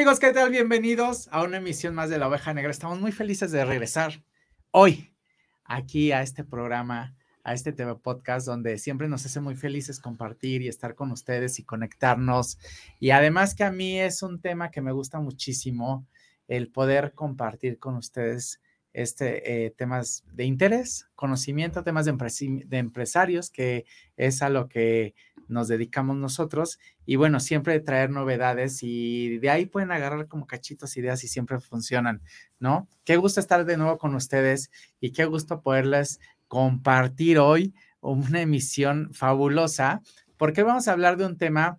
Amigos, ¿qué tal? Bienvenidos a una emisión más de la oveja negra. Estamos muy felices de regresar hoy aquí a este programa, a este TV podcast, donde siempre nos hace muy felices compartir y estar con ustedes y conectarnos. Y además que a mí es un tema que me gusta muchísimo, el poder compartir con ustedes este, eh, temas de interés, conocimiento, temas de, de, empresarios, que es a lo que nos dedicamos nosotros. Y bueno, siempre traer novedades y de ahí pueden agarrar como cachitos ideas y siempre funcionan, ¿no? Qué gusto estar de nuevo con ustedes y qué gusto poderles compartir hoy una emisión fabulosa, porque vamos a hablar de un tema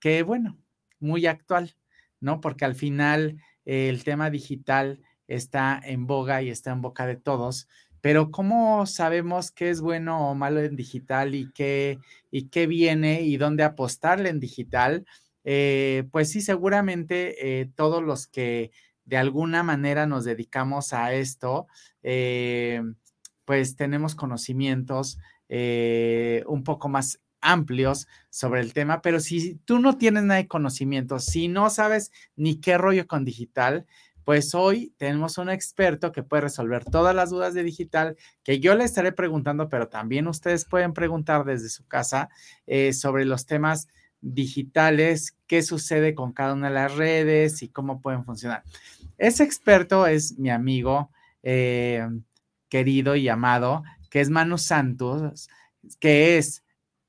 que, bueno, muy actual, ¿no? Porque al final el tema digital está en boga y está en boca de todos, pero ¿cómo sabemos qué es bueno o malo en digital y qué, y qué viene y dónde apostarle en digital? Eh, pues sí, seguramente eh, todos los que de alguna manera nos dedicamos a esto, eh, pues tenemos conocimientos un poco más amplios sobre el tema, pero si tú no tienes nada de conocimiento, si no sabes ni qué rollo con digital, pues hoy tenemos un experto que puede resolver todas las dudas de digital que yo le estaré preguntando, pero también ustedes pueden preguntar desde su casa eh, sobre los temas digitales, qué sucede con cada una de las redes y cómo pueden funcionar. Ese experto es mi amigo eh, querido y amado, que es Manu Santos, que es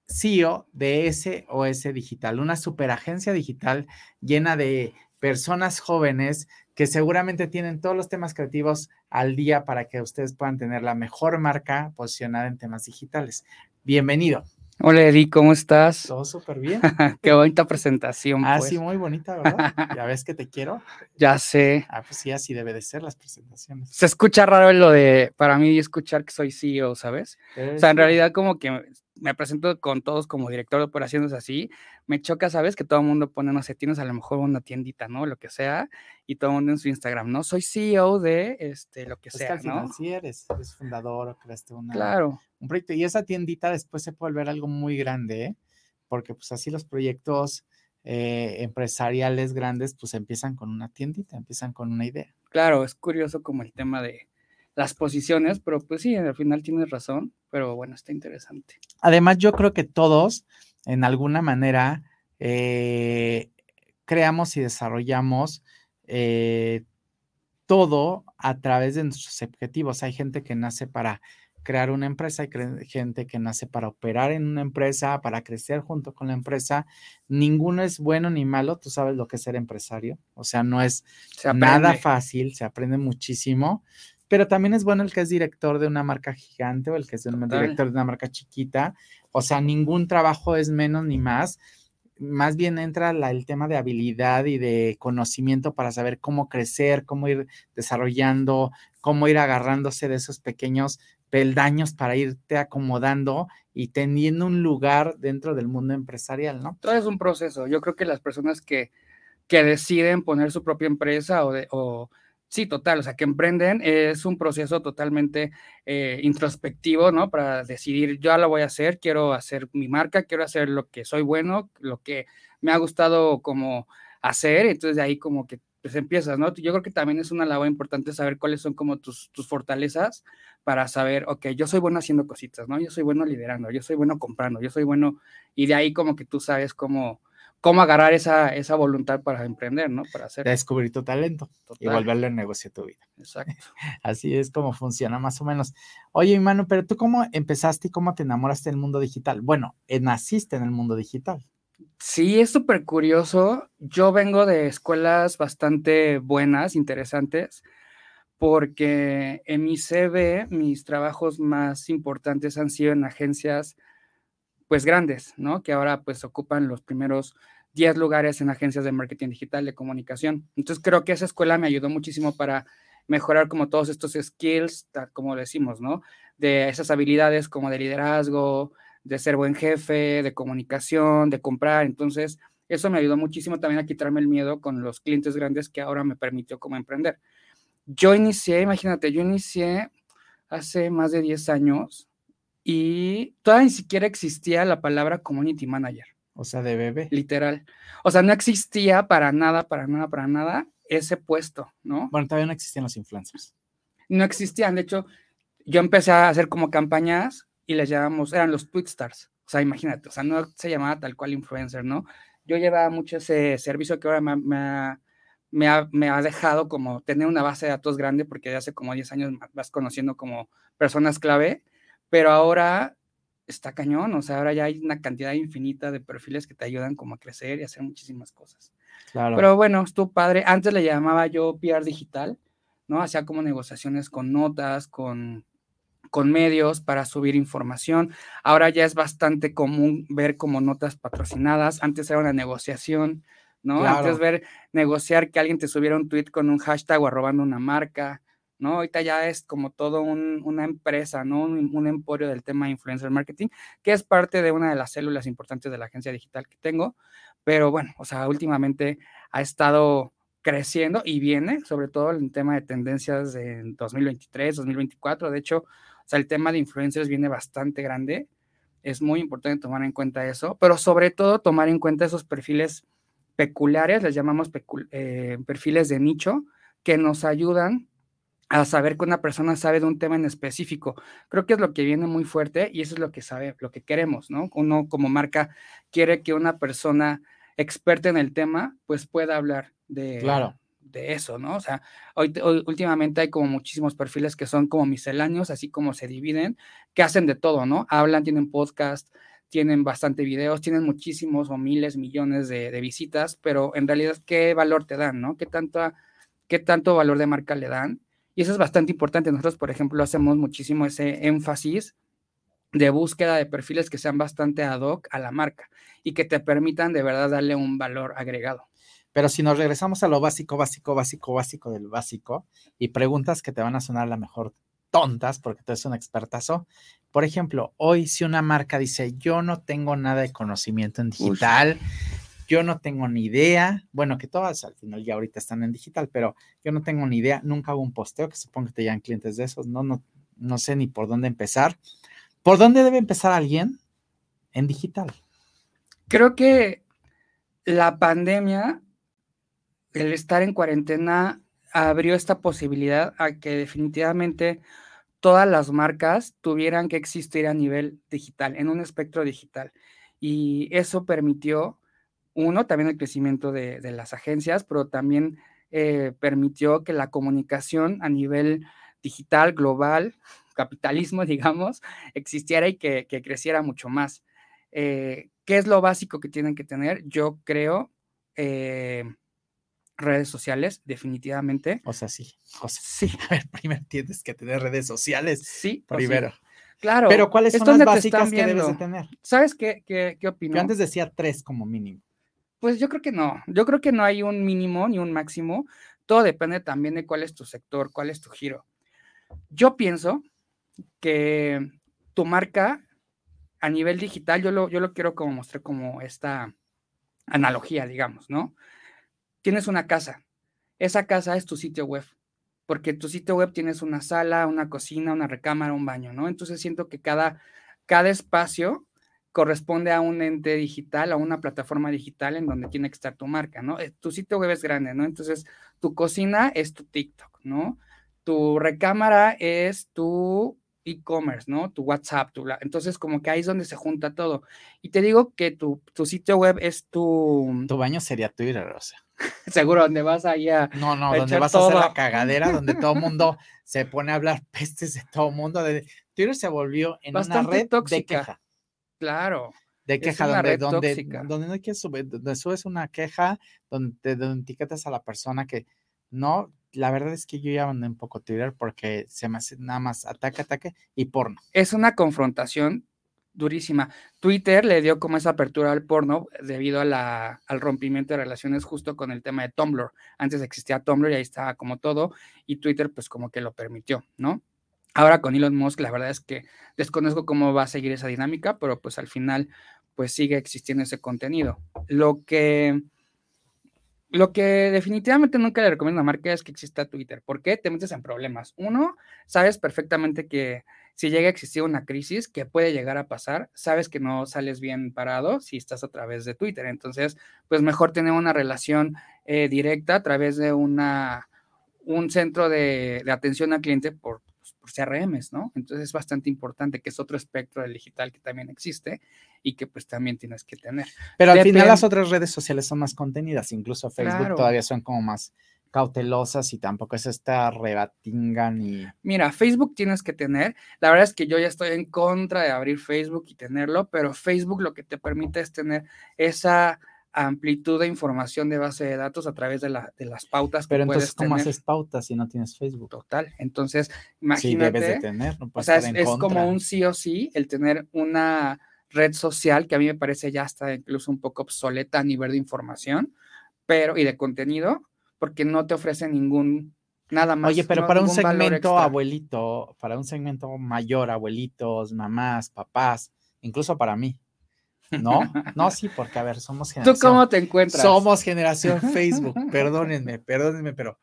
CEO de SOS Digital, una superagencia digital llena de personas jóvenes que seguramente tienen todos los temas creativos al día para que ustedes puedan tener la mejor marca posicionada en temas digitales. Bienvenido. Hola Eddie, ¿cómo estás? Todo súper bien. Qué bonita presentación. Ah, pues. sí, muy bonita, ¿verdad? ya ves que te quiero. Ya sé. Ah, pues sí, así debe de ser las presentaciones. Se escucha raro lo de, para mí, escuchar que soy CEO, ¿sabes? O sea, en realidad como que me presento con todos como director de operaciones así, me choca, ¿sabes? Que todo el mundo pone, no sé, tienes a lo mejor una tiendita, ¿no? Lo que sea, y todo el mundo en su Instagram, ¿no? Soy CEO de este, lo que sea, que ¿no? Sí eres, eres fundador o creaste una, claro. un proyecto. Y esa tiendita después se puede volver algo muy grande, ¿eh? Porque pues así los proyectos eh, empresariales grandes pues empiezan con una tiendita, empiezan con una idea. Claro, es curioso como el tema de las posiciones, pero pues sí, al final tienes razón, pero bueno, está interesante. Además, yo creo que todos, en alguna manera, eh, creamos y desarrollamos eh, todo a través de nuestros objetivos. Hay gente que nace para crear una empresa, hay gente que nace para operar en una empresa, para crecer junto con la empresa. Ninguno es bueno ni malo, tú sabes lo que es ser empresario, o sea, no es nada fácil, se aprende muchísimo, pero también es bueno el que es director de una marca gigante o el que es un director de una marca chiquita. O sea, ningún trabajo es menos ni más. Más bien entra el tema de habilidad y de conocimiento para saber cómo crecer, cómo ir desarrollando, cómo ir agarrándose de esos pequeños peldaños para irte acomodando y teniendo un lugar dentro del mundo empresarial, ¿no? Todo es un proceso. Yo creo que las personas que, que deciden poner su propia empresa o, de, o Sí, total, o sea, que emprenden es un proceso totalmente eh, introspectivo, ¿no? Para decidir, yo lo voy a hacer, quiero hacer mi marca, quiero hacer lo que soy bueno, lo que me ha gustado como hacer, entonces de ahí como que pues empiezas, ¿no? Yo creo que también es una labor importante saber cuáles son como tus, tus fortalezas para saber, ok, yo soy bueno haciendo cositas, ¿no? Yo soy bueno liderando, yo soy bueno comprando, yo soy bueno, y de ahí como que tú sabes cómo cómo agarrar esa, esa voluntad para emprender, ¿no? Para hacer. Descubrir tu talento y volverlo en negocio tu vida. Exacto. Así es como funciona más o menos. Oye, Manu, pero tú cómo empezaste y cómo te enamoraste del mundo digital? Bueno, eh, naciste en el mundo digital. Sí, es súper curioso. Yo vengo de escuelas bastante buenas, interesantes, porque en mi CV mis trabajos más importantes han sido en agencias pues grandes, ¿no? Que ahora pues ocupan los primeros 10 lugares en agencias de marketing digital de comunicación. Entonces creo que esa escuela me ayudó muchísimo para mejorar como todos estos skills, como decimos, ¿no? De esas habilidades como de liderazgo, de ser buen jefe, de comunicación, de comprar. Entonces, eso me ayudó muchísimo también a quitarme el miedo con los clientes grandes que ahora me permitió como emprender. Yo inicié, imagínate, yo inicié hace más de 10 años y todavía ni siquiera existía la palabra community manager. O sea, de bebé. Literal. O sea, no existía para nada, para nada, para nada ese puesto, ¿no? Bueno, todavía no existían los influencers. No existían. De hecho, yo empecé a hacer como campañas y les llamamos, eran los Twitstars. O sea, imagínate, o sea, no se llamaba tal cual influencer, ¿no? Yo llevaba mucho ese servicio que ahora me, me, ha, me, ha, me, ha, dejado como tener una base de datos grande porque de hace como 10 años vas conociendo como personas clave, pero ahora está cañón, o sea, ahora ya hay una cantidad infinita de perfiles que te ayudan como a crecer y hacer muchísimas cosas. Claro. Pero bueno, tu padre, antes le llamaba yo PR digital, ¿no? Hacía como negociaciones con notas, con, con medios para subir información. Ahora ya es bastante común ver como notas patrocinadas. Antes era una negociación, ¿no? Claro. Antes ver negociar que alguien te subiera un tweet con un hashtag o arrobando una marca. ¿No? Ahorita ya es como todo un, una empresa, ¿no? Un, emporio del tema de influencer marketing, que es parte de una de las células importantes de la agencia digital que tengo, pero bueno, o sea, últimamente ha estado creciendo y viene, sobre todo en tema de tendencias en 2023, 2024, de hecho, o sea, el tema de influencers viene bastante grande, es muy importante tomar en cuenta eso, pero sobre todo tomar en cuenta esos perfiles peculiares, les llamamos eh, perfiles de nicho, que nos ayudan a saber que una persona sabe de un tema en específico. Creo que es lo que viene muy fuerte y eso es lo que sabe, lo que queremos, ¿no? Uno como marca quiere que una persona experta en el tema, pues pueda hablar de, claro. de eso, ¿no? O sea, hoy, hoy, últimamente hay como muchísimos perfiles que son como misceláneos, así como se dividen, que hacen de todo, ¿no? Hablan, tienen podcast, tienen bastante videos, tienen muchísimos o miles, millones de, de visitas, pero en realidad, ¿qué valor te dan, no? ¿Qué, tanta, ¿Qué tanto valor de marca le dan? Y eso es bastante importante. Nosotros, por ejemplo, hacemos muchísimo ese énfasis de búsqueda de perfiles que sean bastante ad hoc a la marca y que te permitan de verdad darle un valor agregado. Pero si nos regresamos a lo básico, básico, básico, básico del básico y preguntas que te van a sonar a la mejor tontas porque tú eres un expertazo. Por ejemplo, hoy si una marca dice, yo no tengo nada de conocimiento en digital, Uy yo no tengo ni idea, bueno, que todas al final ya ahorita están en digital, pero yo no tengo ni idea, nunca hago un posteo, que supongo que te llegan clientes de esos, no, no, no sé ni por dónde empezar. ¿Por dónde debe empezar alguien en digital? Creo que la pandemia, el estar en cuarentena, abrió esta posibilidad a que definitivamente todas las marcas tuvieran que existir a nivel digital, en un espectro digital. Y eso permitió uno, también el crecimiento de, de las agencias, pero también eh, permitió que la comunicación a nivel digital, global, capitalismo, digamos, existiera y que, que creciera mucho más. Eh, ¿Qué es lo básico que tienen que tener? Yo creo eh, redes sociales, definitivamente. O sea, sí. O sea, sí. A ver, primero tienes que tener redes sociales. Sí. Primero. Sí. Claro. Pero ¿cuáles son las básicas que debes de tener? ¿Sabes qué, qué, qué opino? Yo antes decía tres como mínimo. Pues yo creo que no. Yo creo que no hay un mínimo ni un máximo. Todo depende también de cuál es tu sector, cuál es tu giro. Yo pienso que tu marca a nivel digital, yo lo, yo lo quiero como mostrar como esta analogía, digamos, ¿no? Tienes una casa. Esa casa es tu sitio web, porque tu sitio web tienes una sala, una cocina, una recámara, un baño, ¿no? Entonces siento que cada, cada espacio corresponde a un ente digital, a una plataforma digital en donde tiene que estar tu marca, ¿no? Eh, tu sitio web es grande, ¿no? Entonces, tu cocina es tu TikTok, ¿no? Tu recámara es tu e-commerce, ¿no? Tu WhatsApp, tu... Entonces, como que ahí es donde se junta todo. Y te digo que tu, tu sitio web es tu... Tu baño sería Twitter, o sea. Seguro, donde vas ahí a... No, no, donde vas todo. a hacer la cagadera, donde todo el mundo se pone a hablar pestes de todo el mundo. De... Twitter se volvió en Bastante una red tóxica. de queja. Claro. De queja, donde, donde, donde, no quieres subir, donde subes una queja, donde, donde etiquetas a la persona que no, la verdad es que yo ya mandé un poco Twitter porque se me hace nada más ataque, ataque y porno. Es una confrontación durísima. Twitter le dio como esa apertura al porno debido a la, al rompimiento de relaciones justo con el tema de Tumblr. Antes existía Tumblr y ahí estaba como todo, y Twitter pues como que lo permitió, ¿no? Ahora con Elon Musk, la verdad es que desconozco cómo va a seguir esa dinámica, pero pues al final, pues sigue existiendo ese contenido. Lo que lo que definitivamente nunca le recomiendo a marca es que exista Twitter. ¿Por qué? Te metes en problemas. Uno, sabes perfectamente que si llega a existir una crisis que puede llegar a pasar, sabes que no sales bien parado si estás a través de Twitter. Entonces, pues mejor tener una relación eh, directa a través de una, un centro de, atención al cliente por CRMs, ¿no? Entonces es bastante importante que es otro espectro del digital que también existe y que pues también tienes que tener. Pero al final las otras redes sociales son más contenidas, incluso Facebook todavía son como más cautelosas y tampoco es esta rebatinga ni... Mira, Facebook tienes que tener, la verdad es que yo ya estoy en contra de abrir Facebook y tenerlo, pero Facebook lo que te permite es tener esa amplitud de información de base de datos a través de, la, de las pautas que Pero entonces, ¿cómo haces pautas si no tienes Facebook? Total. Entonces, imagínate. Sí, debes de tener, O sea, es, como un sí o sí el tener una red social que a mí me parece ya está incluso un poco obsoleta a nivel de información, pero y de contenido, porque no te ofrece ningún nada más. Oye, pero para un segmento abuelito, para un segmento mayor, abuelitos, mamás, papás, incluso para mí, ¿no? No, sí, porque a ver, somos generación. ¿Tú cómo te encuentras? Somos generación Facebook, perdónenme, perdónenme, pero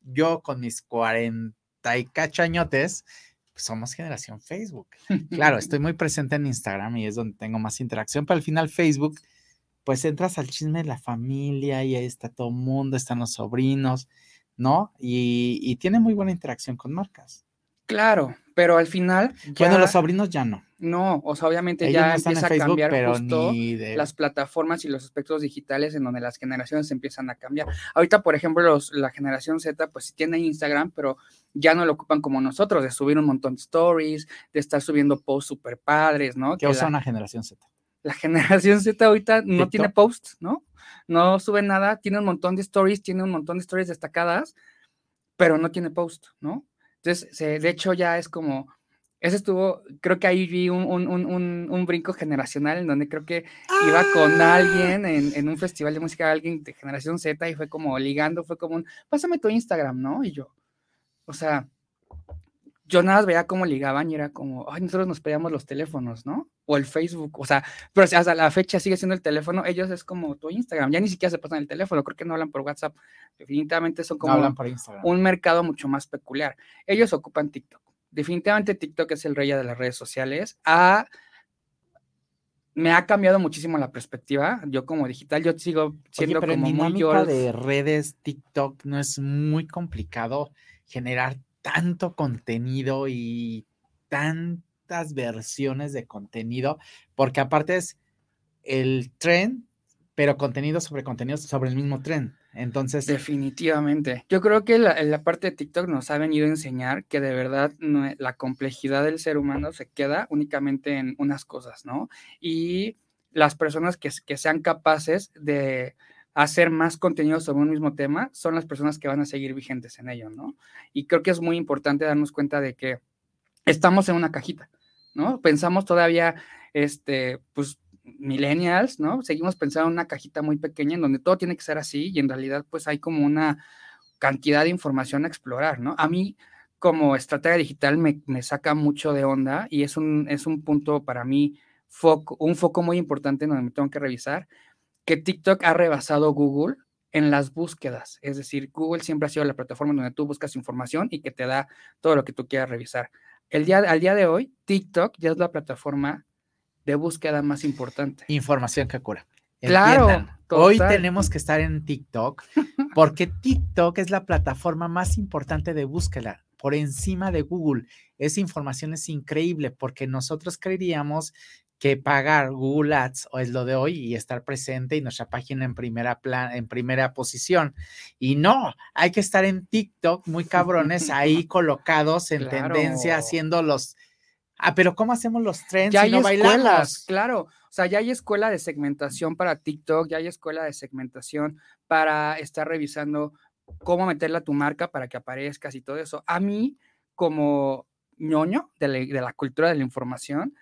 yo con mis 40 y cachañotes, pues somos generación Facebook. Claro, estoy muy presente en Instagram y es donde tengo más interacción, pero al final Facebook, pues entras al chisme de la familia y ahí está todo el mundo, están los sobrinos, ¿no? Y, y tiene muy buena interacción con marcas. Claro, pero al final. bueno, los sobrinos ya no. No, o sea, obviamente ya empieza a cambiar justo las plataformas y los aspectos digitales en donde las generaciones empiezan a cambiar. Ahorita, por ejemplo, los, la generación Z, pues sí tiene Instagram, pero ya no lo ocupan como nosotros, de subir un montón de stories, de estar subiendo posts super padres, ¿no? ¿Qué usa una generación Z? La generación Z ahorita no tiene posts, ¿no? No sube nada, tiene un montón de stories, tiene un montón de stories destacadas, pero no tiene post, ¿no? Entonces, de hecho, ya es como, ese estuvo, creo que ahí vi un, un, brinco generacional en donde creo que iba con ¡Ah! alguien en, un festival de música, alguien de generación Z y fue como ligando, fue como un, pásame tu Instagram, ¿no? Y yo, o sea, yo nada más veía cómo ligaban y era como, ay, nosotros nos pedíamos los teléfonos, ¿no? O el Facebook, o sea, pero hasta la fecha sigue siendo el teléfono, ellos es como tu Instagram, ya ni siquiera se pasan el teléfono, creo que no hablan por WhatsApp, definitivamente son como un mercado mucho más peculiar. Ellos ocupan TikTok. Definitivamente TikTok es el rey de las redes sociales. me ha cambiado muchísimo la perspectiva. Yo como digital, yo sigo siendo pero como en dinámica de redes TikTok no es muy complicado generar tanto contenido y tan versiones de contenido, porque aparte es el tren, pero contenido sobre contenido sobre el mismo tren. Entonces. Definitivamente. Yo creo que la, parte de TikTok nos ha venido a enseñar que de verdad la complejidad del ser humano se queda únicamente en unas cosas, ¿no? Y las personas que, que sean capaces de hacer más contenido sobre un mismo tema son las personas que van a seguir vigentes en ello, ¿no? Y creo que es muy importante darnos cuenta de que estamos en una cajita. ¿no? Pensamos todavía, este, pues, millennials, ¿no? Seguimos pensando en una cajita muy pequeña en donde todo tiene que ser así y en realidad, pues, hay como una cantidad de información a explorar, ¿no? A mí, como estratega digital, me, saca mucho de onda y es un, es un punto para mí, foco, un foco muy importante en donde me tengo que revisar, que TikTok ha rebasado Google en las búsquedas. Es decir, Google siempre ha sido la plataforma donde tú buscas información y que te da todo lo que tú quieras revisar el día, al día de hoy, TikTok ya es la plataforma de búsqueda más importante. Información que cura. Claro. Hoy tenemos que estar en TikTok porque TikTok es la plataforma más importante de búsqueda por encima de Google. Esa información es increíble porque nosotros creeríamos que pagar Google Ads o es lo de hoy y estar presente y nuestra página en primera plan, en primera posición. Y no, hay que estar en TikTok muy cabrones ahí colocados en tendencia haciendo los Ah, pero ¿cómo hacemos los trends ya hay escuelas, claro. O sea, ya hay escuela de segmentación para TikTok, ya hay escuela de segmentación para estar revisando cómo meterla a tu marca para que aparezcas y todo eso. A mí, como ñoño de de la cultura de la información,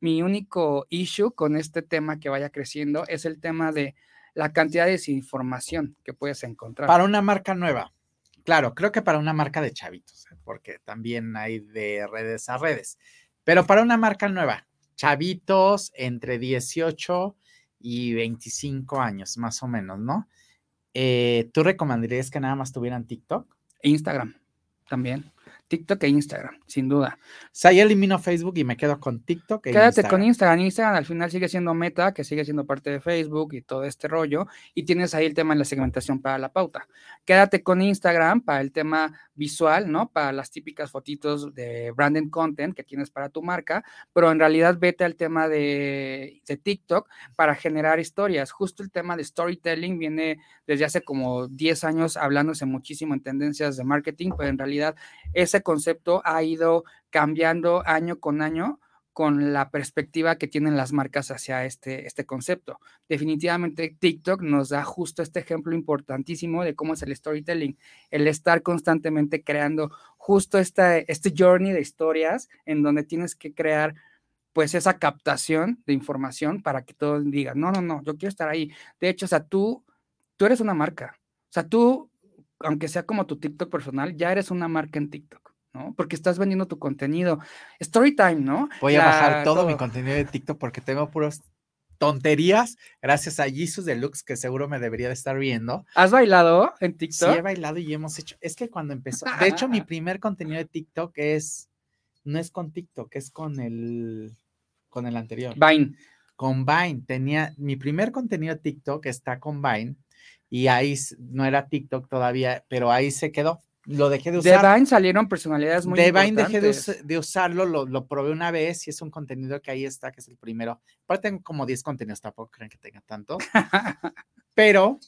mi único issue con este tema que vaya creciendo es el tema de la cantidad de desinformación que puedes encontrar. Para una marca nueva, claro, creo que para una marca de chavitos, ¿eh? porque también hay de redes a redes, pero para una marca nueva, chavitos entre 18 y 25 años, más o menos, ¿no? eh, ¿tú recomendarías que nada más tuvieran TikTok? Instagram también. TikTok e Instagram, sin duda. O sea, ya elimino Facebook y me quedo con TikTok. E Quédate con Instagram. Instagram al final sigue siendo Meta, que sigue siendo parte de Facebook y todo este rollo. Y tienes ahí el tema de la segmentación para la pauta. Quédate con Instagram para el tema visual, ¿no? Para las típicas fotitos de branded content que tienes para tu marca. Pero en realidad vete al tema de, de TikTok para generar historias. Justo el tema de storytelling viene desde hace como 10 años hablándose muchísimo en tendencias de marketing, pero en realidad ese concepto ha ido cambiando año con año con la perspectiva que tienen las marcas hacia este, este concepto. Definitivamente TikTok nos da justo este ejemplo importantísimo de cómo es el storytelling, el estar constantemente creando justo esta, este journey de historias en donde tienes que crear pues esa captación de información para que todos digan, no, no, no, yo quiero estar ahí. De hecho, o sea, tú, tú eres una marca. O sea, tú, aunque sea como tu TikTok personal, ya eres una marca en TikTok. ¿No? Porque estás vendiendo tu contenido. Storytime, ¿no? Voy a bajar todo, mi contenido de TikTok porque tengo puras tonterías gracias a Jesus Deluxe que seguro me debería de estar viendo. ¿Has bailado en TikTok? Sí, he bailado y hemos hecho. Es que cuando empezó, de hecho, mi primer contenido de TikTok es no es con TikTok, es con el con el anterior. Vine. Con Vine tenía mi primer contenido de TikTok está con Vine y ahí no era TikTok todavía, pero ahí se quedó lo dejé de usar. De Vine salieron personalidades muy De Vine dejé de, usarlo, lo, probé una vez y es un contenido que ahí está, que es el primero. Aparte tengo como 10 contenidos, tampoco creen que tenga tanto. Pero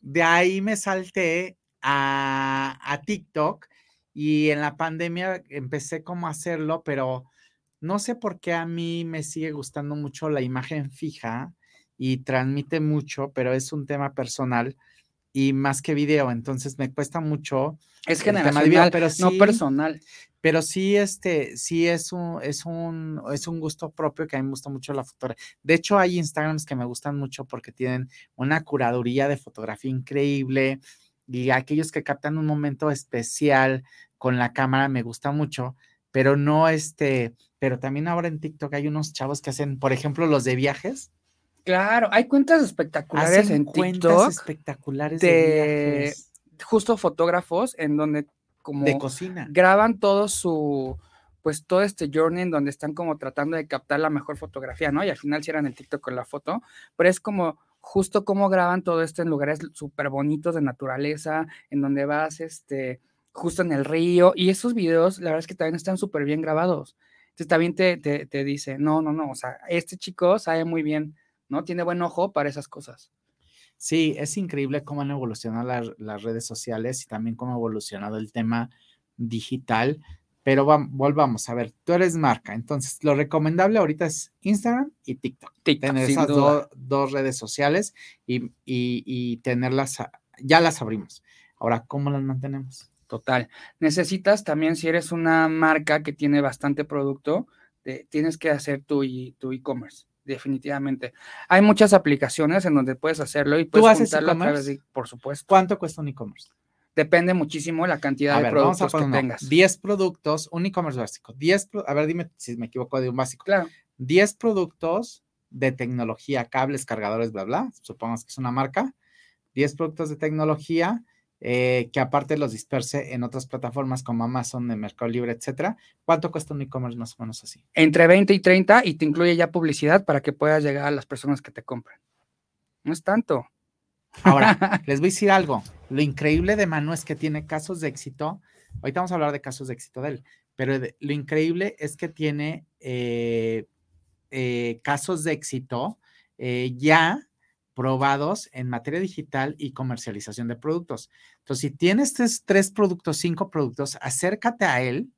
de ahí me salté a, a TikTok y en la pandemia empecé como a hacerlo, pero no sé por qué a mí me sigue gustando mucho la imagen fija y transmite mucho, pero es un tema personal y más que video, entonces me cuesta mucho. Es generacional, pero no personal. Pero sí, este, sí es un, es un, es un gusto propio que a mí me gusta mucho la fotografía. De hecho, hay Instagrams que me gustan mucho porque tienen una curaduría de fotografía increíble y aquellos que captan un momento especial con la cámara me gusta mucho, pero no este, pero también ahora en TikTok hay unos chavos que hacen, por ejemplo, los de viajes Claro, hay cuentas espectaculares en TikTok. espectaculares de, justo fotógrafos en donde como de cocina. graban todo su pues todo este journey en donde están como tratando de captar la mejor fotografía, ¿no? Y al final cierran el TikTok con la foto, pero es como justo cómo graban todo esto en lugares súper bonitos de naturaleza, en donde vas, este, justo en el río, y esos videos, la verdad es que también están súper bien grabados. Entonces también te, te, te dice, no, no, no, o sea, este chico sabe muy bien ¿no? Tiene buen ojo para esas cosas. Sí, es increíble cómo han evolucionado las redes sociales y también cómo ha evolucionado el tema digital. Pero volvamos a ver, tú eres marca, entonces lo recomendable ahorita es Instagram y TikTok. tener esas dos redes sociales y, y, tenerlas, ya las abrimos. Ahora, ¿cómo las mantenemos? Total. Necesitas también, si eres una marca que tiene bastante producto, tienes que hacer tu e-commerce definitivamente. Hay muchas aplicaciones en donde puedes hacerlo y puedes ¿Tú haces e por supuesto. ¿Cuánto cuesta un e-commerce? Depende muchísimo la cantidad de productos que tengas. 10 productos, un e-commerce básico. 10, a ver, dime si me equivoco de un básico. Claro. 10 productos de tecnología, cables, cargadores, bla, bla. Supongamos que es una marca. 10 productos de tecnología eh, que aparte los disperse en otras plataformas como Amazon, de Mercado Libre, etcétera. ¿Cuánto cuesta un e-commerce más o menos así? Entre 20 y 30 y te incluye ya publicidad para que puedas llegar a las personas que te compran. No es tanto. Ahora, les voy a decir algo. Lo increíble de Manu es que tiene casos de éxito. Ahorita vamos a hablar de casos de éxito de él, pero lo increíble es que tiene eh, eh, casos de éxito ya probados en materia digital y comercialización de productos. Entonces, si tienes tres, productos, cinco productos, acércate a él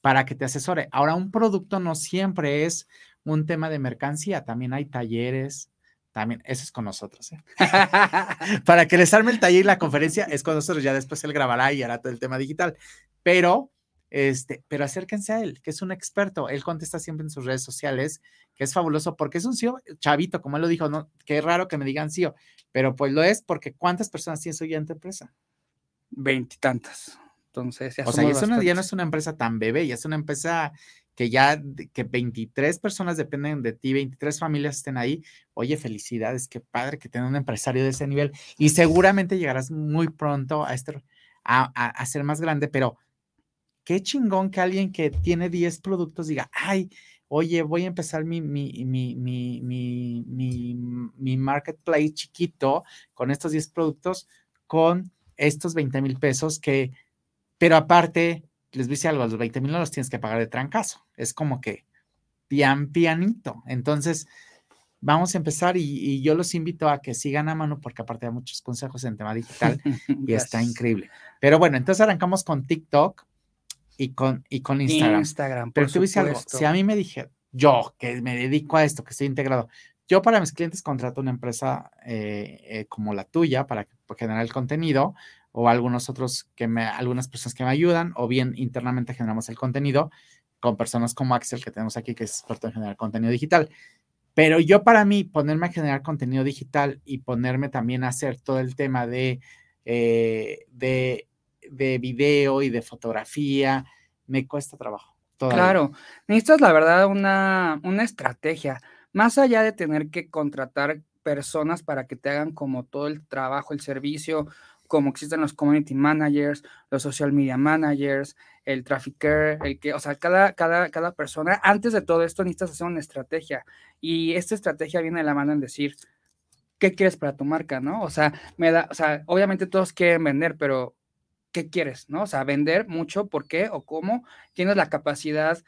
para que te asesore. Ahora, un producto no siempre es un tema de mercancía, también hay talleres, también, eso es con nosotros. ¿eh? para que les arme el taller y la conferencia es con nosotros, ya después él grabará y hará todo el tema digital. Pero este, pero acérquense a él, que es un experto. Él contesta siempre en sus redes sociales, que es fabuloso porque es un CEO chavito, como él lo dijo, no, qué raro que me digan CEO, pero pues lo es porque ¿cuántas personas tienes hoy en tu empresa? Veintitantas. Entonces, o sea, ya, no es una empresa tan bebé, ya es una empresa que ya que 23 personas dependen de ti, 23 familias estén ahí, oye, felicidades, qué padre que tenga un empresario de ese nivel y seguramente llegarás muy pronto a, este, a, ser más grande, pero qué chingón que alguien que tiene 10 productos diga, ay, oye, voy a empezar mi, mi, mi, mi, mi, mi marketplace chiquito con estos 10 productos, con estos 20 mil pesos que, pero aparte les dice algo, los 20 mil no los tienes que pagar de trancazo. Es como que pian pianito. Entonces, vamos a empezar y, yo los invito a que sigan a mano porque aparte hay muchos consejos en tema digital y está increíble. Pero bueno, entonces arrancamos con TikTok y con, y con Instagram. Instagram Pero tú dices algo, si a mí me dije, yo que me dedico a esto, que estoy integrado, yo para mis clientes contrato una empresa eh, eh, como la tuya para generar el contenido o algunos otros que me, algunas personas que me ayudan, o bien internamente generamos el contenido con personas como Axel, que tenemos aquí, que es experto en generar contenido digital. Pero yo para mí, ponerme a generar contenido digital y ponerme también a hacer todo el tema de, eh, de, de video y de fotografía, me cuesta trabajo. Claro, necesitas la verdad una, una estrategia, más allá de tener que contratar personas para que te hagan como todo el trabajo, el servicio como existen los community managers, los social media managers, el trafficker, el que, o sea, cada, cada, cada persona, antes de todo esto necesitas hacer una estrategia y esta estrategia viene de la mano en decir, ¿qué quieres para tu marca, no? O sea, me da, o sea, obviamente todos quieren vender, pero ¿qué quieres, no? O sea, vender mucho, ¿por qué o cómo? ¿Tienes la capacidad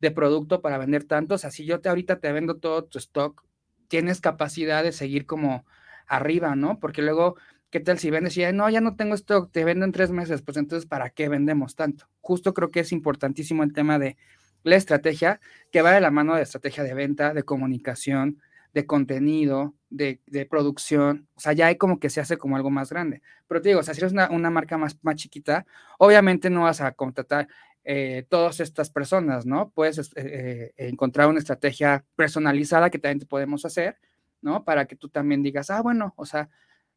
de producto para vender tanto? O sea, si yo te ahorita te vendo todo tu stock, tienes capacidad de seguir como arriba, ¿no? Porque luego ¿Qué tal si vendes y no, ya no tengo stock, te vendo en tres meses? Pues entonces, ¿para qué vendemos tanto? Justo creo que es importantísimo el tema de la estrategia, que va de la mano de estrategia de venta, de comunicación, de contenido, de, producción. O sea, ya hay como que se hace como algo más grande. Pero te digo, o sea, si eres una, marca más, más chiquita, obviamente no vas a contratar eh, todas estas personas, ¿no? Puedes eh, eh, encontrar una estrategia personalizada que también te podemos hacer, ¿no? Para que tú también digas, ah, bueno, o sea,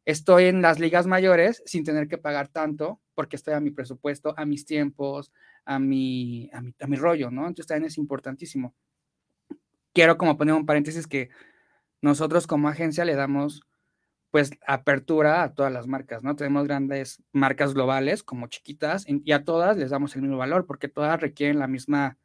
estoy en las ligas mayores sin tener que pagar tanto porque estoy a mi presupuesto, a mis tiempos, a mi, a mi, a mi rollo, ¿no? Entonces también es importantísimo. Quiero como poner un paréntesis que nosotros como agencia le damos pues apertura a todas las marcas, ¿no? Tenemos grandes marcas globales como chiquitas y a todas les damos el mismo valor porque todas requieren la misma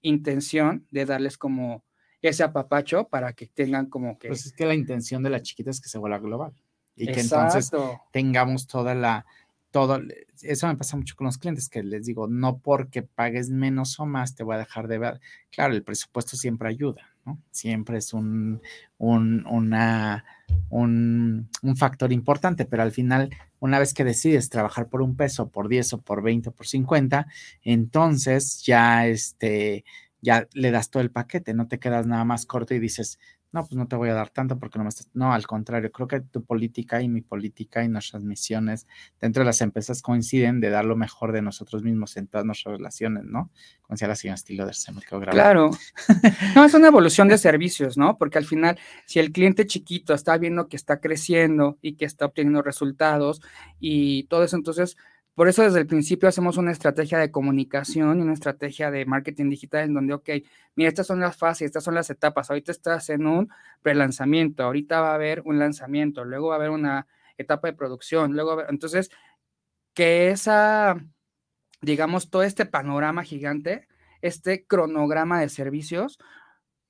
intención de darles como ese apapacho para que tengan como que... Pues es que la intención de la chiquita es que se vuelva global y que entonces tengamos toda la, todo, eso me pasa mucho con los clientes, que les digo, no porque pagues menos o más te voy a dejar de ver. Claro, el presupuesto siempre ayuda, Siempre es un, un, una, un, un factor importante, pero al final, una vez que decides trabajar por un peso, por 10 o por 20 o por 50, entonces ya, este, ya le das todo el paquete, no te quedas nada más corto y dices, no, pues no te voy a dar tanto porque no me estás, no, al contrario, creo que tu política y mi política y nuestras misiones dentro de las empresas coinciden de dar lo mejor de nosotros mismos en todas nuestras relaciones, ¿no? Como decía la señora Estilo de Claro. no, es una evolución de servicios, ¿no? Porque al final, si el cliente chiquito está viendo que está creciendo y que está obteniendo resultados y todo eso, entonces por eso desde el principio hacemos una estrategia de comunicación y una estrategia de marketing digital en donde, ok, mira, estas son las fases, estas son las etapas. Ahorita estás en un prelanzamiento, ahorita va a haber un lanzamiento, luego va a haber una etapa de producción, luego, entonces, que esa, digamos, todo este panorama gigante, este cronograma de servicios,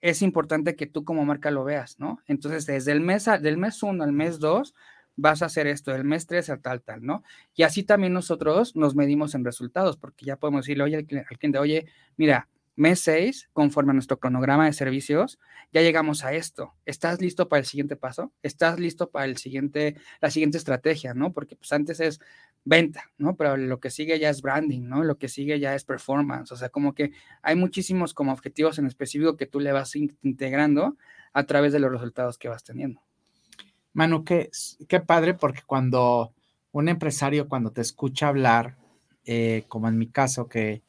es importante que tú como marca lo veas, ¿no? Entonces, desde el mes, del mes 1 al mes 2, vas a hacer esto el mes 3 a tal, tal, ¿no? Y así también nosotros nos medimos en resultados, porque ya podemos decirle, oye, al cliente, oye, mira, mes 6, conforme a nuestro cronograma de servicios, ya llegamos a esto. ¿Estás listo para el siguiente paso? ¿Estás listo para el siguiente, la siguiente estrategia, ¿no? Porque pues antes es venta, ¿no? Pero lo que sigue ya es branding, ¿no? Lo que sigue ya es performance. O sea, como que hay muchísimos como objetivos en específico que tú le vas integrando a través de los resultados que vas teniendo. Manu, qué, qué padre, porque cuando un empresario, cuando te escucha hablar, eh, como en mi caso, que,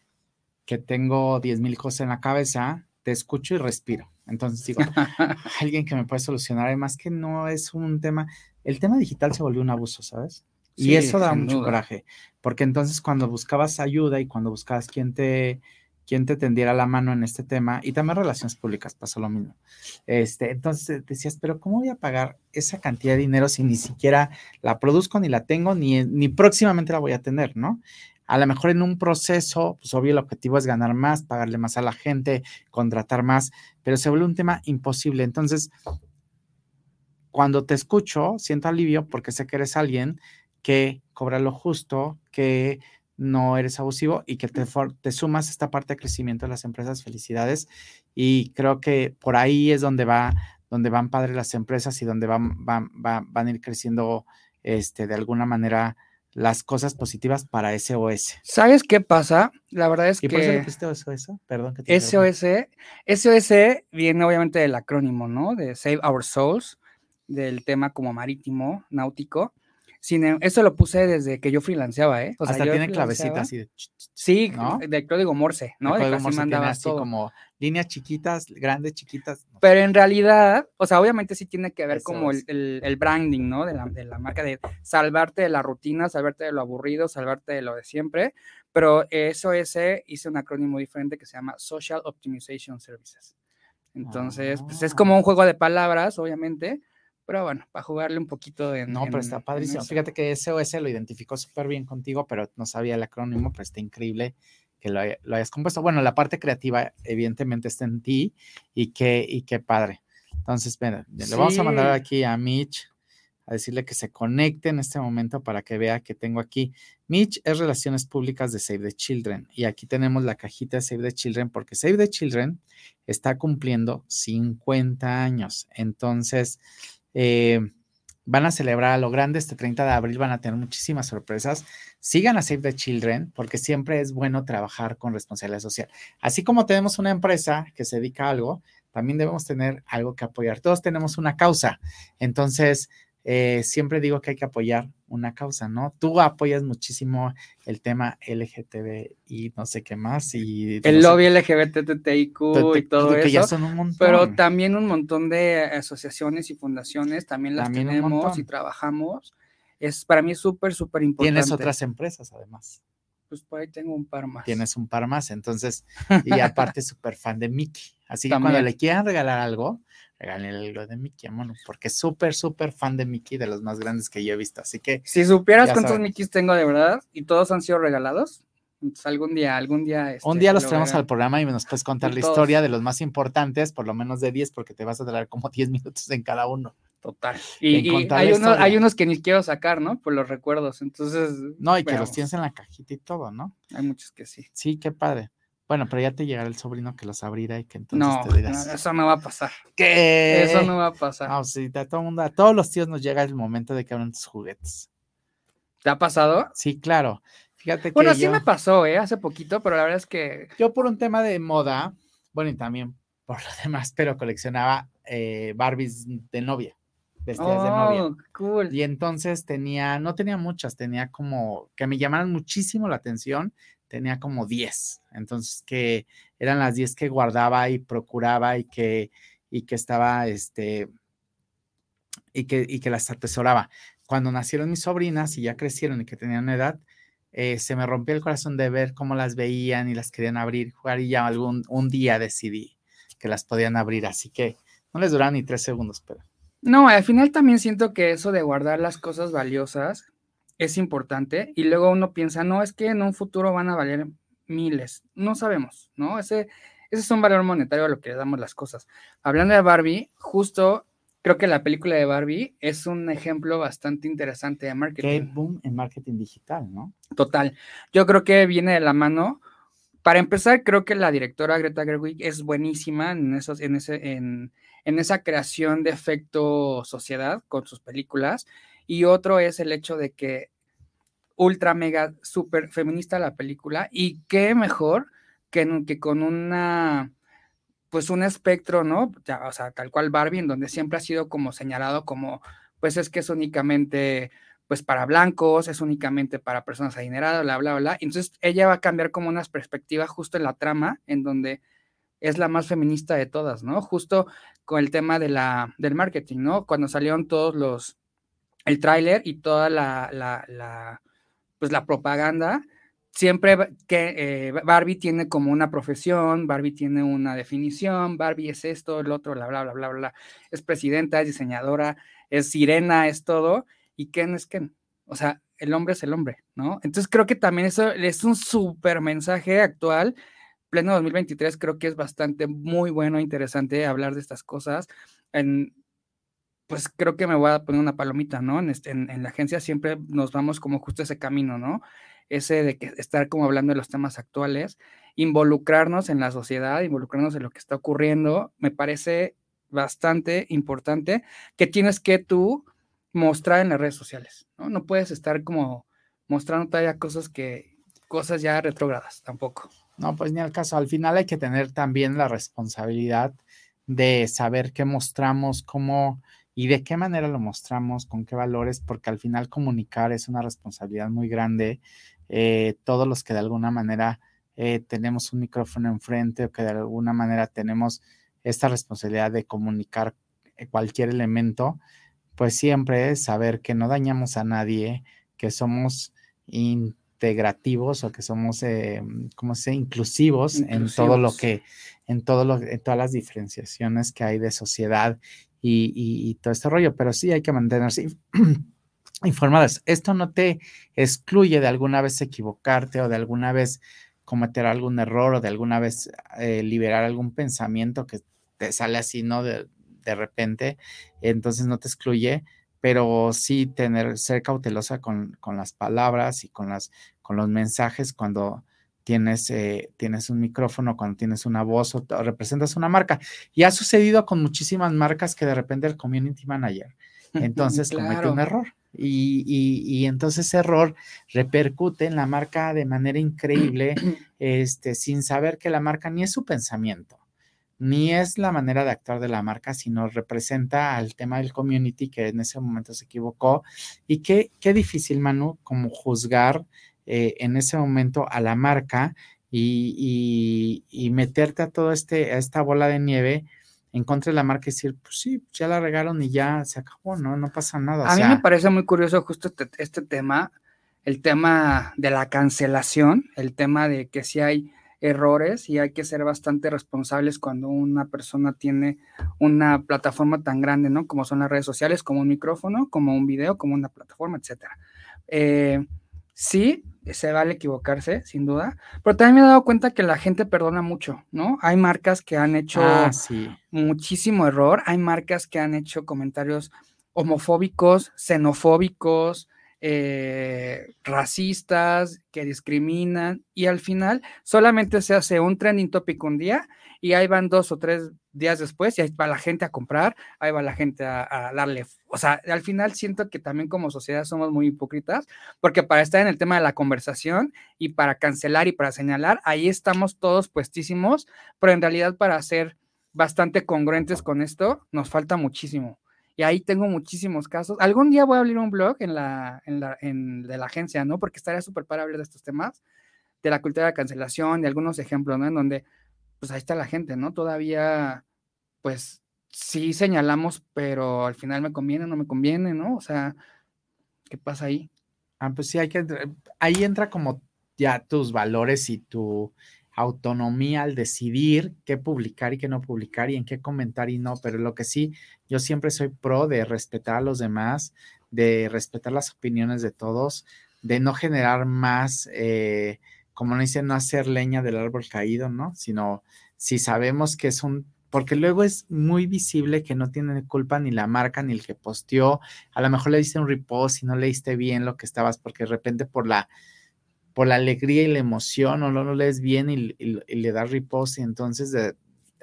que tengo 10 mil cosas en la cabeza, te escucho y respiro. Entonces digo, alguien que me puede solucionar, además que no es un tema, el tema digital se volvió un abuso, ¿sabes? Y eso da mucho coraje, porque entonces cuando buscabas ayuda y cuando buscabas quien te, quién te tendiera la mano en este tema y también relaciones públicas, pasó lo mismo. Este, entonces decías, pero ¿cómo voy a pagar esa cantidad de dinero si ni siquiera la produzco, ni la tengo, ni, ni próximamente la voy a tener, ¿no? A lo mejor en un proceso, pues obvio el objetivo es ganar más, pagarle más a la gente, contratar más, pero se vuelve un tema imposible. Entonces, cuando te escucho, siento alivio porque sé que eres alguien que cobra lo justo, que no eres abusivo y que te, te sumas esta parte de crecimiento de las empresas. Felicidades. Y creo que por ahí es donde va, donde van padres las empresas y donde van, van, van, van a ir creciendo este, de alguna manera las cosas positivas para SOS. ¿Sabes qué pasa? La verdad es ¿Y que... por eso le SOS? Perdón. Que te SOS, SOS viene obviamente del acrónimo, ¿no? De Save Our Souls, del tema como marítimo, náutico. Sin, em, eso lo puse desde que yo freelanceaba, ¿eh? O sea, Hasta tiene clavecitas así de... Sí, ¿no? de código Morse, ¿no? El código Morse así todo. como líneas chiquitas, grandes, chiquitas. Pero en realidad, o sea, obviamente sí tiene que ver como el, el, el, branding, ¿no? De la, de la, marca, de salvarte de la rutina, salvarte de lo aburrido, salvarte de lo de siempre. Pero SOS hice un acrónimo diferente que se llama Social Optimization Services. Entonces, ah. pues es como un juego de palabras, obviamente, pero bueno, para jugarle un poquito de... No, pero está padrísimo. Fíjate que SOS lo identificó súper bien contigo, pero no sabía el acrónimo, pero está increíble que lo, lo, hayas compuesto. Bueno, la parte creativa evidentemente está en ti y qué, y qué padre. Entonces, mira, sí. le vamos a mandar aquí a Mitch a decirle que se conecte en este momento para que vea que tengo aquí. Mitch es Relaciones Públicas de Save the Children y aquí tenemos la cajita de Save the Children porque Save the Children está cumpliendo 50 años. Entonces, eh, van a celebrar a lo grande este 30 de abril, van a tener muchísimas sorpresas. Sigan a Save the Children porque siempre es bueno trabajar con responsabilidad social. Así como tenemos una empresa que se dedica a algo, también debemos tener algo que apoyar. Todos tenemos una causa. Entonces, eh, siempre digo que hay que apoyar una causa, ¿no? Tú apoyas muchísimo el tema LGTB y no sé qué más. Y el no lobby LGBTTIQ y todo que eso. Ya son un montón. Pero también un montón de asociaciones y fundaciones, también las también tenemos y trabajamos. Es para mí súper, súper importante. Tienes otras empresas además. Pues por ahí tengo un par más. Tienes un par más, entonces, y aparte súper fan de Mickey. Así que también. cuando le quieran regalar algo, regálenle algo de Mickey, mono, porque es súper, súper fan de Mickey, de los más grandes que yo he visto. Así que. Si supieras cuántos Mickeys tengo de verdad y todos han sido regalados, entonces algún día, algún día. Este, un día los traemos al programa y nos puedes contar la todos. historia de los más importantes, por lo menos de 10, porque te vas a dar como 10 minutos en cada uno. Total. Y, y hay, uno, hay, unos que ni quiero sacar, ¿no? Por los recuerdos. Entonces. No, y que los tienes en la cajita y todo, ¿no? Hay muchos que sí. Sí, qué padre. Bueno, pero ya te llegará el sobrino que los abrirá y que entonces no, te dirás. No, eso no va a pasar. ¿Qué? Eso no va a pasar. No, sí, a todo mundo, a todos los tíos nos llega el momento de que abran tus juguetes. ¿Te ha pasado? Sí, claro. Fíjate que. Bueno, sí yo, me pasó, ¿eh? Hace poquito, pero la verdad es que. Yo, por un tema de moda, bueno, y también por lo demás, pero coleccionaba eh, Barbies de novia vestidas oh, de novia. Cool. Y entonces tenía, no tenía muchas, tenía como que me llamaran muchísimo la atención, tenía como 10. Entonces que eran las 10 que guardaba y procuraba y que, y que estaba, este, y que, y que las atesoraba. Cuando nacieron mis sobrinas y ya crecieron y que tenían edad, eh, se me rompió el corazón de ver cómo las veían y las querían abrir, jugar y ya algún un día decidí que las podían abrir, así que no les duraron ni tres segundos, pero no, al final también siento que eso de guardar las cosas valiosas es importante y luego uno piensa, no, es que en un futuro van a valer miles, no sabemos, ¿no? Ese, ese es un valor monetario a lo que le damos las cosas. Hablando de Barbie, justo creo que la película de Barbie es un ejemplo bastante interesante de marketing. Qué boom en marketing digital, ¿no? Total. Yo creo que viene de la mano. Para empezar, creo que la directora Greta Gerwig es buenísima en esos, en ese, en, en esa creación de efecto sociedad con sus películas. Y otro es el hecho de que ultra mega super feminista la película y qué mejor que, que con una pues un espectro, ¿no? Ya, o sea, tal cual Barbie, en donde siempre ha sido como señalado como, pues es que es únicamente, pues para blancos, es únicamente para personas adineradas, bla, bla, bla. Entonces ella va a cambiar como unas perspectivas justo en la trama, en donde es la más feminista de todas, ¿no? Justo con el tema de la, del marketing, ¿no? Cuando salieron todos los, el tráiler y toda la, pues la propaganda, siempre que eh, Barbie tiene como una profesión, Barbie tiene una definición, Barbie es esto, el otro, bla, bla, bla, bla, bla. Es presidenta, es diseñadora, es sirena, es todo. ¿Y Ken es Ken? O sea, el hombre es el hombre, ¿no? Entonces creo que también eso es un súper mensaje actual. Pleno 2023 creo que es bastante muy bueno, interesante hablar de estas cosas. En, pues creo que me voy a poner una palomita, ¿no? En, este, en, la agencia siempre nos vamos como justo ese camino, ¿no? Ese de que estar como hablando de los temas actuales, involucrarnos en la sociedad, involucrarnos en lo que está ocurriendo, me parece bastante importante que tienes que tú mostrar en las redes sociales, ¿no? No puedes estar como mostrando todavía cosas que, cosas ya retrógradas tampoco. No, pues ni al caso, al final hay que tener también la responsabilidad de saber qué mostramos, cómo y de qué manera lo mostramos, con qué valores, porque al final comunicar es una responsabilidad muy grande. Eh, todos los que de alguna manera eh, tenemos un micrófono enfrente o que de alguna manera tenemos esta responsabilidad de comunicar eh, cualquier elemento, pues siempre es saber que no dañamos a nadie, que somos integrativos o que somos, eh, ¿cómo se inclusivos, en todo lo que, en todo lo, en todas las diferenciaciones que hay de sociedad y, todo este rollo, pero sí hay que mantenerse informados. Esto no te excluye de alguna vez equivocarte o de alguna vez cometer algún error o de alguna vez eh, liberar algún pensamiento que te sale así, ¿no? De, de repente, entonces no te excluye, pero sí tener, ser cautelosa con, las palabras y con, las, con los mensajes cuando tienes, eh, tienes un micrófono, cuando tienes una voz o, representas una marca. Y ha sucedido con muchísimas marcas que de repente el community manager entonces comete un error. Y, y, entonces ese error repercute en la marca de manera increíble, este, sin saber que la marca ni es su pensamiento ni es la manera de actuar de la marca, sino representa al tema del community que en ese momento se equivocó. Y qué, qué difícil, Manu, como juzgar eh, en ese momento a la marca y, meterte a todo este, a esta bola de nieve en contra de la marca y decir, pues sí, ya la regaron y ya se acabó, ¿no? No pasa nada. a mí me parece muy curioso justo este, este, tema, el tema de la cancelación, el tema de que si hay errores y hay que ser bastante responsables cuando una persona tiene una plataforma tan grande, ¿no? Como son las redes sociales, como un micrófono, como un video, como una plataforma, etcétera. Eh, sí, se vale equivocarse, sin duda, pero también me he dado cuenta que la gente perdona mucho, ¿no? Hay marcas que han hecho ah, muchísimo error, hay marcas que han hecho comentarios homofóbicos, xenofóbicos, eh, racistas, que discriminan, y al final solamente se hace un trending topic un día y ahí van dos o tres días después y ahí va la gente a comprar, ahí va la gente a, darle, o sea, al final siento que también como sociedad somos muy hipócritas, porque para estar en el tema de la conversación y para cancelar y para señalar, ahí estamos todos puestísimos, pero en realidad para ser bastante congruentes con esto, nos falta muchísimo. Y ahí tengo muchísimos casos. Algún día voy a abrir un blog en la, en la, en, de la agencia, ¿no? Porque estaría súper para hablar de estos temas, de la cultura de cancelación, de algunos ejemplos, ¿no? En donde, pues ahí está la gente, ¿no? Todavía, pues sí señalamos, pero al final me conviene, no me conviene, ¿no? O sea, ¿qué pasa ahí? Ah, pues sí, hay que, ahí entra como ya tus valores y tu autonomía al decidir qué publicar y qué no publicar y en qué comentar y no, pero lo que sí, yo siempre soy pro de respetar a los demás, de respetar las opiniones de todos, de no generar más, eh, como no dicen, no hacer leña del árbol caído, ¿no? Sino si sabemos que es un porque luego es muy visible que no tiene culpa ni la marca ni el que posteó. A lo mejor le diste un repost y no leíste bien lo que estabas, porque de repente por la por la alegría y la emoción o no lo lees bien y, le das repost y entonces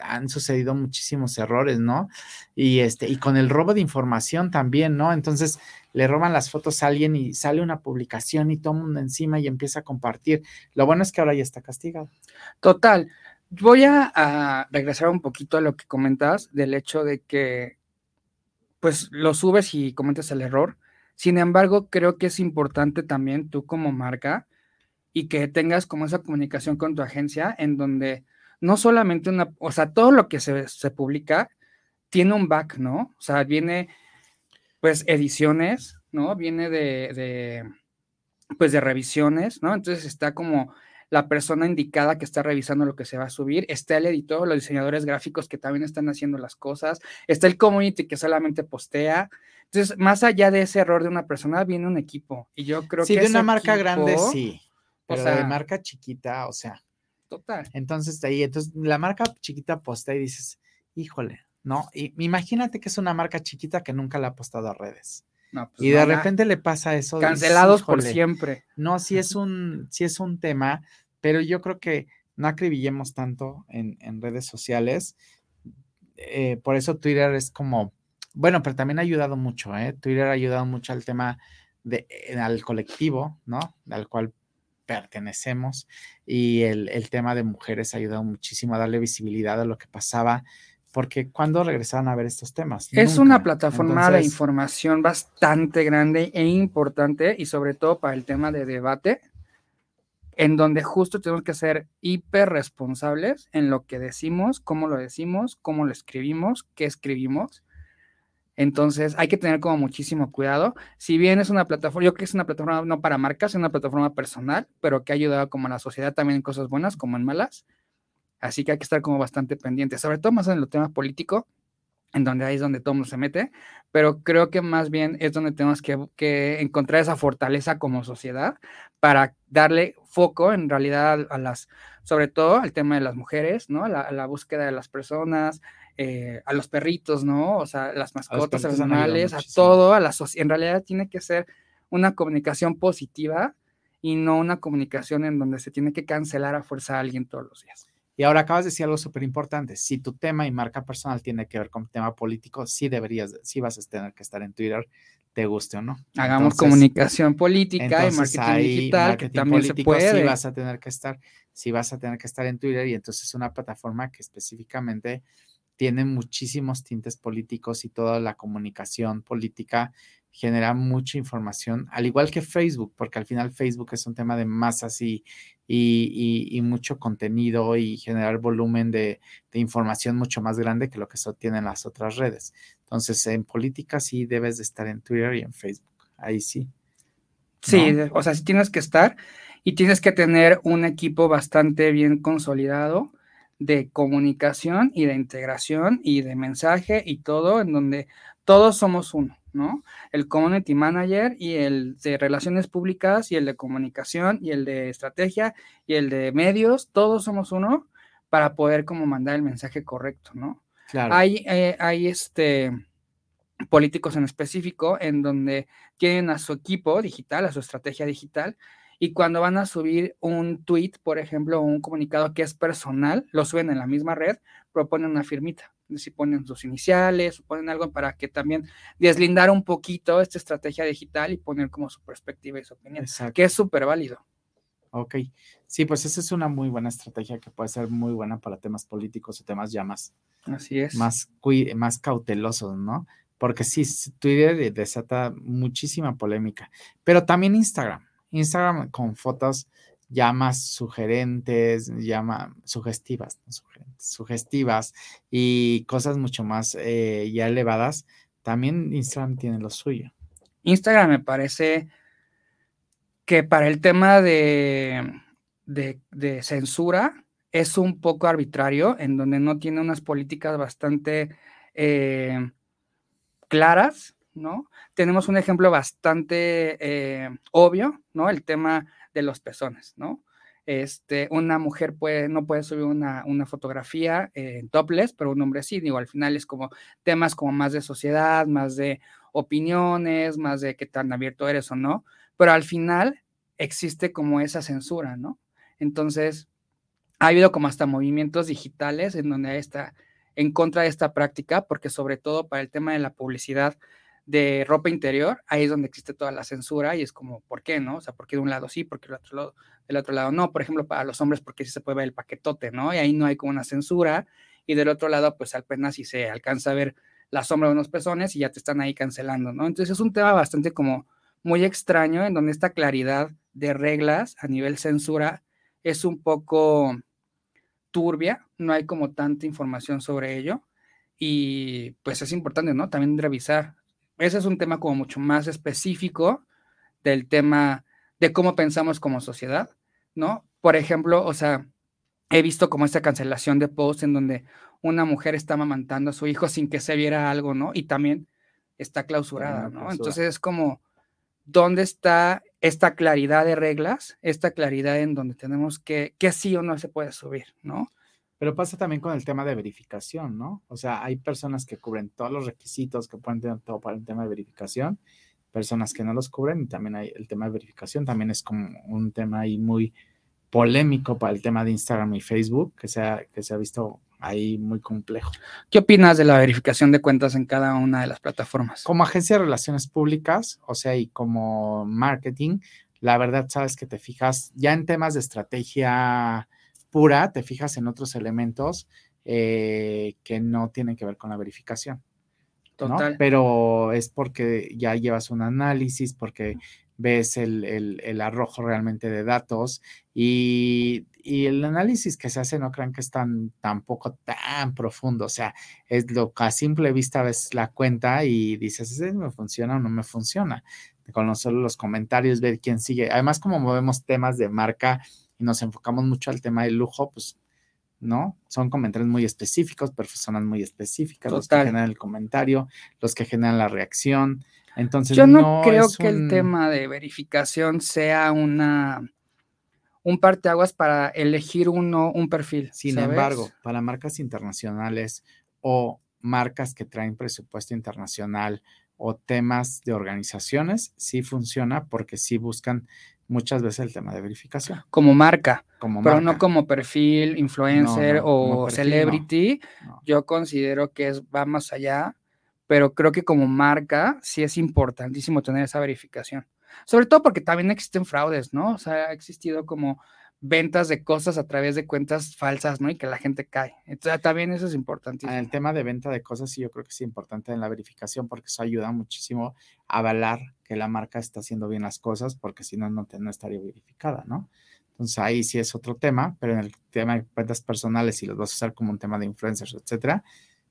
han sucedido muchísimos errores, ¿no? Y este, y con el robo de información también, ¿no? Entonces le roban las fotos a alguien y sale una publicación y todo el mundo encima y empieza a compartir. Lo bueno es que ahora ya está castigado. Total. Voy a, a regresar un poquito a lo que comentas del hecho de que pues lo subes y comentas el error. Sin embargo, creo que es importante también tú como marca y que tengas como esa comunicación con tu agencia en donde no solamente una, o sea, todo lo que se, publica tiene un back, ¿no? O sea, viene pues ediciones, ¿no? Viene de, pues de revisiones, ¿no? Entonces está como la persona indicada que está revisando lo que se va a subir, está el editor, los diseñadores gráficos que también están haciendo las cosas, está el community que solamente postea. Entonces, más allá de ese error de una persona, viene un equipo. Y yo creo que. Sí, de una marca grande, sí. Pero o sea, de marca chiquita, o sea. Total. Entonces, ahí, entonces, la marca chiquita postea y dices, híjole, ¿no? Y imagínate que es una marca chiquita que nunca le ha apostado a redes. No, pues y de repente le pasa eso. dices, Cancelados por siempre. No, sí es un, sí es un tema, pero yo creo que no acribillemos tanto en, en redes sociales. Eh, por eso Twitter es como, bueno, pero también ha ayudado mucho, ¿eh? Twitter ha ayudado mucho al tema de, eh, al colectivo, ¿no? Al cual pertenecemos y el, el tema de mujeres ha ayudado muchísimo a darle visibilidad a lo que pasaba, porque cuando regresaban a ver estos temas? Es Nunca. una plataforma de información bastante grande e importante y sobre todo para el tema de debate, en donde justo tenemos que ser hiper responsables en lo que decimos, cómo lo decimos, cómo lo escribimos, qué escribimos. Entonces hay que tener como muchísimo cuidado. Si bien es una plataforma, yo creo que es una plataforma no para marcas, es una plataforma personal, pero que ha ayudado como a la sociedad también en cosas buenas como en malas. Así que hay que estar como bastante pendientes, sobre todo más en el tema político, en donde ahí es donde todo mundo se mete, pero creo que más bien es donde tenemos que, que encontrar esa fortaleza como sociedad para darle foco en realidad a, las, sobre todo al tema de las mujeres, ¿no? A la búsqueda de las personas, eh, a los perritos, ¿no? O sea, las mascotas, a los animales, a todo, a la sociedad. En realidad tiene que ser una comunicación positiva y no una comunicación en donde se tiene que cancelar a fuerza a alguien todos los días. Y ahora acabas de decir algo súper importante. Si tu tema y marca personal tiene que ver con tema político, sí deberías, sí vas a tener que estar en Twitter, te guste o no. Hagamos Entonces- comunicación política y marketing digital, que marketing también se político, puede. Sí vas a tener que estar, sí vas a tener que estar en Twitter y entonces es una plataforma que específicamente tiene muchísimos tintes políticos y toda la comunicación política genera mucha información, al igual que Facebook, porque al final Facebook es un tema de masas y, y, y- y mucho contenido y generar volumen de, de información mucho más grande que lo que tienen las otras redes. Entonces, en política sí debes de estar en Twitter y en Facebook. Ahí sí. Sí, o sea, sí tienes que estar y tienes que tener un equipo bastante bien consolidado de comunicación y de integración y de mensaje y todo, en donde todos somos uno, ¿no? El community manager y el de relaciones públicas y el de comunicación y el de estrategia y el de medios, todos somos uno para poder como mandar el mensaje correcto, ¿no? Claro. Hay, eh, hay este, políticos en específico en donde tienen a su equipo digital, a su estrategia digital, y cuando van a subir un tweet, por ejemplo, o un comunicado que es personal, lo suben en la misma red, proponen una firmita. Si ponen sus iniciales, ponen algo para que también deslindar un poquito esta estrategia digital y poner como su perspectiva y su opinión, Exacto. que es súper válido. Ok. Sí, pues esa es una muy buena estrategia que puede ser muy buena para temas políticos o temas ya más, Así es. más, más cautelosos, ¿no? Porque sí, Twitter desata muchísima polémica, pero también Instagram. Instagram con fotos ya más sugerentes, ya más sugestivas, no sugerentes, sugestivas y cosas mucho más eh, ya elevadas. También Instagram tiene lo suyo. Instagram me parece que para el tema de, de, censura es un poco arbitrario, en donde no tiene unas políticas bastante eh, claras, ¿no? Tenemos un ejemplo bastante eh, obvio, ¿no? El tema de los pezones, ¿no? Este, una mujer puede, no puede subir una, una fotografía eh, en topless, pero un hombre sí, digo, al final es como temas como más de sociedad, más de opiniones, más de qué tan abierto eres o no, pero al final existe como esa censura, ¿no? Entonces, ha habido como hasta movimientos digitales en donde está en contra de esta práctica, porque sobre todo para el tema de la publicidad de ropa interior, ahí es donde existe toda la censura y es como, ¿por qué no? O sea, ¿por qué de un lado sí, porque del otro lado, del otro lado no? Por ejemplo, para los hombres, porque sí se puede ver el paquetote, ¿no? Y ahí no hay como una censura, y del otro lado, pues apenas si se alcanza a ver la sombra de unos pezones y ya te están ahí cancelando, ¿no? Entonces es un tema bastante como muy extraño en donde esta claridad de reglas a nivel censura es un poco turbia, no hay como tanta información sobre ello y pues es importante, ¿no? También revisar. Ese es un tema como mucho más específico del tema de cómo pensamos como sociedad, ¿no? Por ejemplo, o sea, he visto como esta cancelación de posts en donde una mujer está amamantando a su hijo sin que se viera algo, ¿no? Y también está clausurada, ¿no? Entonces es como, ¿dónde está esta claridad de reglas? Esta claridad en donde tenemos que, que sí o no se puede subir, ¿no? Pero pasa también con el tema de verificación, ¿no? O sea, hay personas que cubren todos los requisitos que pueden tener todo para el tema de verificación, personas que no los cubren y también hay el tema de verificación, también es como un tema ahí muy polémico para el tema de Instagram y Facebook, que se ha, que se ha visto ahí muy complejo. ¿Qué opinas de la verificación de cuentas en cada una de las plataformas? Como agencia de relaciones públicas, o sea, y como marketing, la verdad sabes que te fijas ya en temas de estrategia pura, te fijas en otros elementos eh, que no tienen que ver con la verificación. Total. Pero es porque ya llevas un análisis, porque ves el, arrojo realmente de datos y, el análisis que se hace no crean que es tan tampoco tan profundo, o sea, es lo que a simple vista ves la cuenta y dices, ¿ese me funciona o no me funciona? Con solo los comentarios, ver quién sigue. Además, como movemos temas de marca y nos enfocamos mucho al tema del lujo, pues, ¿no? Son comentarios muy específicos, personas muy específicas, los que generan el comentario, los que generan la reacción. Entonces, yo no, creo que el tema de verificación sea una un parteaguas para elegir uno un perfil. Sin embargo, para marcas internacionales o marcas que traen presupuesto internacional o temas de organizaciones, sí funciona porque sí buscan muchas veces el tema de verificación. Como marca, como pero no como perfil, influencer o celebrity. Yo considero que es, va más allá pero creo que como marca sí es importantísimo tener esa verificación. Sobre todo porque también existen fraudes, ¿no? O sea, ha existido como ventas de cosas a través de cuentas falsas, ¿no? Y que la gente cae. Entonces, también eso es importantísimo. En el tema de venta de cosas, sí, yo creo que es importante en la verificación porque eso ayuda muchísimo a avalar que la marca está haciendo bien las cosas, porque si no, no, no estaría verificada, ¿no? Entonces, ahí sí es otro tema, pero en el tema de cuentas personales, si los vas a usar como un tema de influencers, etcétera,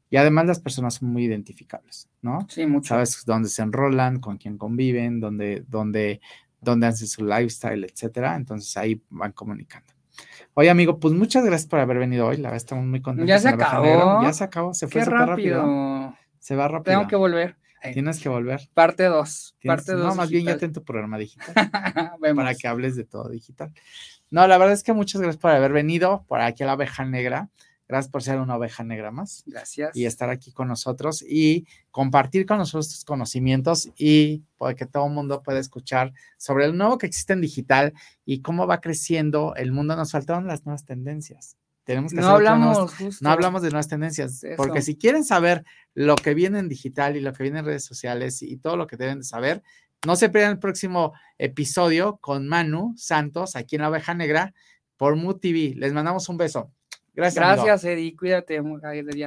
y además las personas son muy identificables, ¿no? Sí, mucho. Sabes dónde se enrolan, con quién conviven, dónde, dónde, dónde hacen su lifestyle, etcétera. Entonces ahí van comunicando. Oye, amigo, pues muchas gracias por haber venido hoy. La verdad, estamos muy contentos. Ya se acabó. Ya se acabó. Se fue súper rápido. Se va rápido. Tengo que volver. Tienes que volver. Parte 2. Parte 2. No, más bien ya ten tu programa digital. para que hables de todo digital. No, la verdad es que muchas gracias por haber venido por aquí a la abeja negra. Gracias por ser una oveja negra más. Gracias. Y estar aquí con nosotros y compartir con nosotros tus conocimientos y para que todo el mundo pueda escuchar sobre el nuevo que existe en digital y cómo va creciendo el mundo. Nos faltaron las nuevas tendencias. Tenemos que no hablamos, no hablamos de nuevas tendencias, porque si quieren saber lo que viene en digital y lo que viene en redes sociales y todo lo que deben de saber, no se pierdan el próximo episodio con Manu Santos aquí en la Oveja Negra por Mood TV. Les mandamos un beso. Gracias. Gracias, Eddie. Cuídate.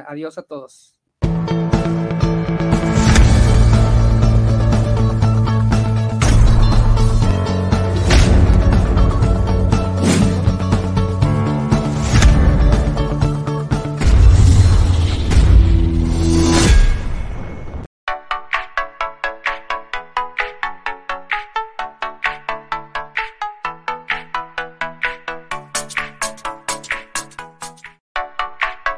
Adiós a todos.